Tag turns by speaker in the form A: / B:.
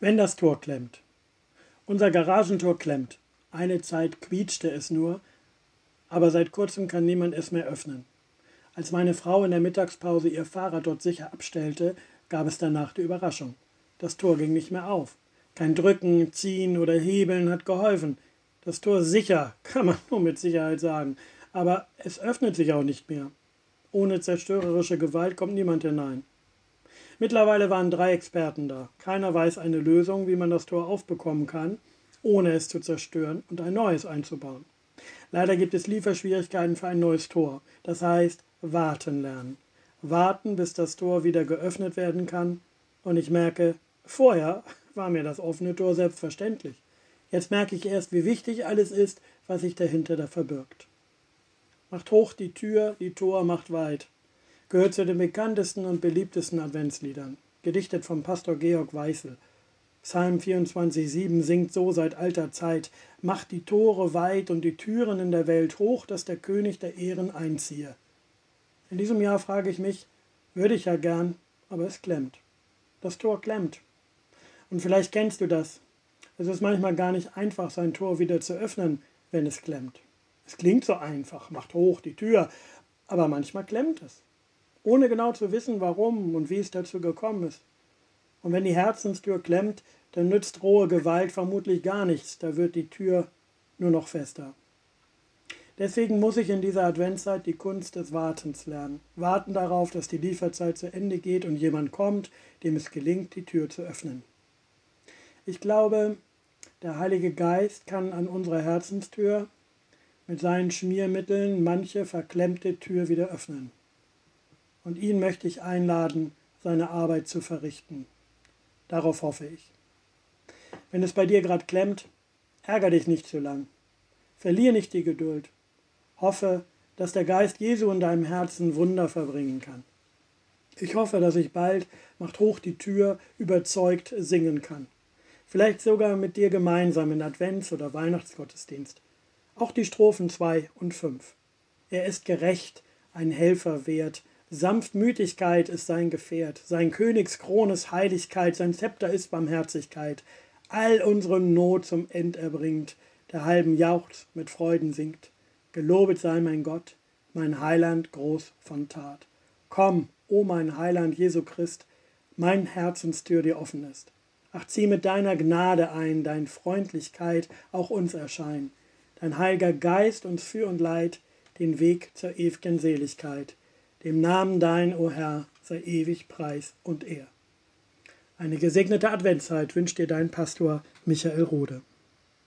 A: Wenn das Tor klemmt. Unser Garagentor klemmt. Eine Zeit quietschte es nur, aber seit kurzem kann niemand es mehr öffnen. Als meine Frau in der Mittagspause ihr Fahrrad dort sicher abstellte, gab es danach die Überraschung. Das Tor ging nicht mehr auf. Kein Drücken, Ziehen oder Hebeln hat geholfen. Das Tor sicher, kann man nur mit Sicherheit sagen, aber es öffnet sich auch nicht mehr. Ohne zerstörerische Gewalt kommt niemand hinein. Mittlerweile waren drei Experten da. Keiner weiß eine Lösung, wie man das Tor aufbekommen kann, ohne es zu zerstören und ein neues einzubauen. Leider gibt es Lieferschwierigkeiten für ein neues Tor. Das heißt, warten lernen. Warten, bis das Tor wieder geöffnet werden kann. Und ich merke, vorher war mir das offene Tor selbstverständlich. Jetzt merke ich erst, wie wichtig alles ist, was sich dahinter da verbirgt. Macht hoch die Tür, die Tor macht weit gehört zu den bekanntesten und beliebtesten Adventsliedern, gedichtet vom Pastor Georg Weißel. Psalm 24,7 singt so seit alter Zeit: Macht die Tore weit und die Türen in der Welt hoch, dass der König der Ehren einziehe. In diesem Jahr frage ich mich, würde ich ja gern, aber es klemmt. Das Tor klemmt. Und vielleicht kennst du das. Es ist manchmal gar nicht einfach, sein Tor wieder zu öffnen, wenn es klemmt. Es klingt so einfach, macht hoch die Tür, aber manchmal klemmt es ohne genau zu wissen, warum und wie es dazu gekommen ist. Und wenn die Herzenstür klemmt, dann nützt rohe Gewalt vermutlich gar nichts, da wird die Tür nur noch fester. Deswegen muss ich in dieser Adventszeit die Kunst des Wartens lernen. Warten darauf, dass die Lieferzeit zu Ende geht und jemand kommt, dem es gelingt, die Tür zu öffnen. Ich glaube, der Heilige Geist kann an unserer Herzenstür mit seinen Schmiermitteln manche verklemmte Tür wieder öffnen und ihn möchte ich einladen, seine Arbeit zu verrichten. Darauf hoffe ich. Wenn es bei dir gerade klemmt, ärger dich nicht zu lang. Verlier nicht die Geduld. Hoffe, dass der Geist Jesu in deinem Herzen Wunder verbringen kann. Ich hoffe, dass ich bald, macht hoch die Tür, überzeugt singen kann. Vielleicht sogar mit dir gemeinsam in Advents- oder Weihnachtsgottesdienst. Auch die Strophen 2 und 5. Er ist gerecht, ein Helfer wert, Sanftmütigkeit ist sein Gefährt, sein Königskrone ist Heiligkeit, sein Zepter ist Barmherzigkeit. All unsere Not zum End erbringt, der halben jaucht, mit Freuden singt. Gelobet sei mein Gott, mein Heiland groß von Tat. Komm, o mein Heiland Jesu Christ, mein Herzenstür dir offen ist. Ach, zieh mit deiner Gnade ein, dein Freundlichkeit auch uns erschein, dein heiliger Geist uns für und leid, den Weg zur ew'gen Seligkeit. Dem Namen dein, o Herr, sei ewig Preis und Ehr. Eine gesegnete Adventszeit wünscht dir dein Pastor Michael Rode.